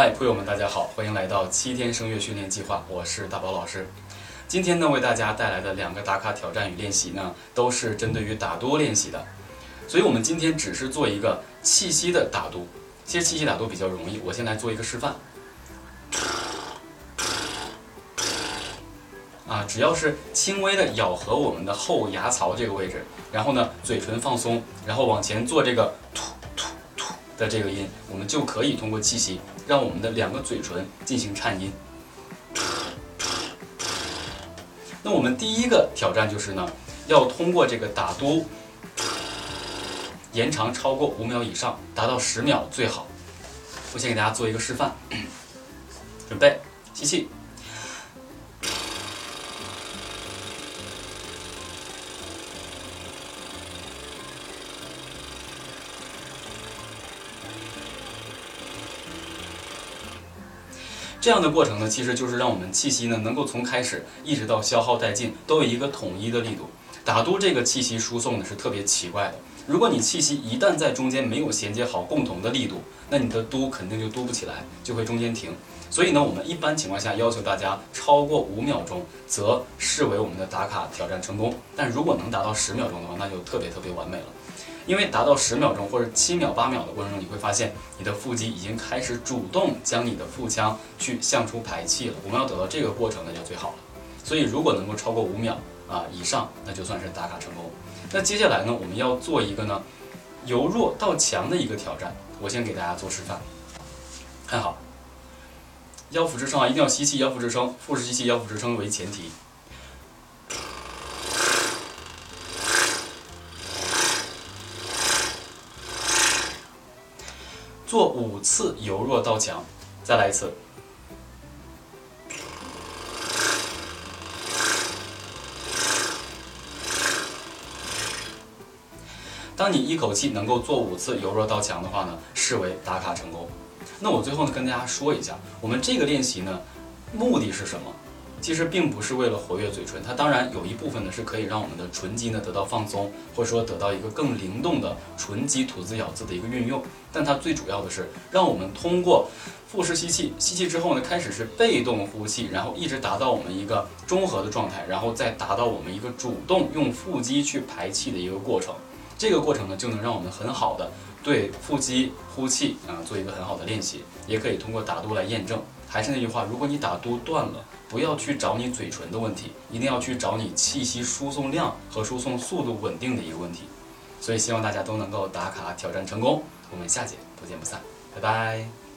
嗨，朋友们，大家好，欢迎来到七天声乐训练计划，我是大宝老师。今天呢，为大家带来的两个打卡挑战与练习呢，都是针对于打嘟练习的。所以，我们今天只是做一个气息的打嘟。其实气息打嘟比较容易，我先来做一个示范。啊，只要是轻微的咬合我们的后牙槽这个位置，然后呢，嘴唇放松，然后往前做这个吐的这个音，我们就可以通过气息让我们的两个嘴唇进行颤音。那我们第一个挑战就是呢，要通过这个打嘟延长超过五秒以上，达到十秒最好。我先给大家做一个示范，准备吸气。这样的过程呢，其实就是让我们气息呢能够从开始一直到消耗殆尽，都有一个统一的力度。打嘟这个气息输送呢是特别奇怪的，如果你气息一旦在中间没有衔接好共同的力度，那你的嘟肯定就嘟不起来，就会中间停。所以呢，我们一般情况下要求大家超过五秒钟，则视为我们的打卡挑战成功。但如果能达到十秒钟的话，那就特别特别完美了。因为达到十秒钟或者七秒、八秒的过程中，你会发现你的腹肌已经开始主动将你的腹腔去向出排气了。我们要得到这个过程，那就最好了。所以如果能够超过五秒啊以上，那就算是打卡成功。那接下来呢，我们要做一个呢由弱到强的一个挑战。我先给大家做示范，看好，腰腹支撑啊，一定要吸气，腰腹支撑，腹式吸气，腰腹支撑为前提。做五次由弱到强，再来一次。当你一口气能够做五次由弱到强的话呢，视为打卡成功。那我最后呢跟大家说一下，我们这个练习呢，目的是什么？其实并不是为了活跃嘴唇，它当然有一部分呢是可以让我们的唇肌呢得到放松，或者说得到一个更灵动的唇肌吐字咬字的一个运用。但它最主要的是让我们通过腹式吸气，吸气之后呢开始是被动呼气，然后一直达到我们一个中和的状态，然后再达到我们一个主动用腹肌去排气的一个过程。这个过程呢就能让我们很好的对腹肌呼气啊做一个很好的练习，也可以通过打嘟来验证。还是那句话，如果你打嘟断了，不要去找你嘴唇的问题，一定要去找你气息输送量和输送速度稳定的一个问题。所以希望大家都能够打卡挑战成功，我们下节不见不散，拜拜。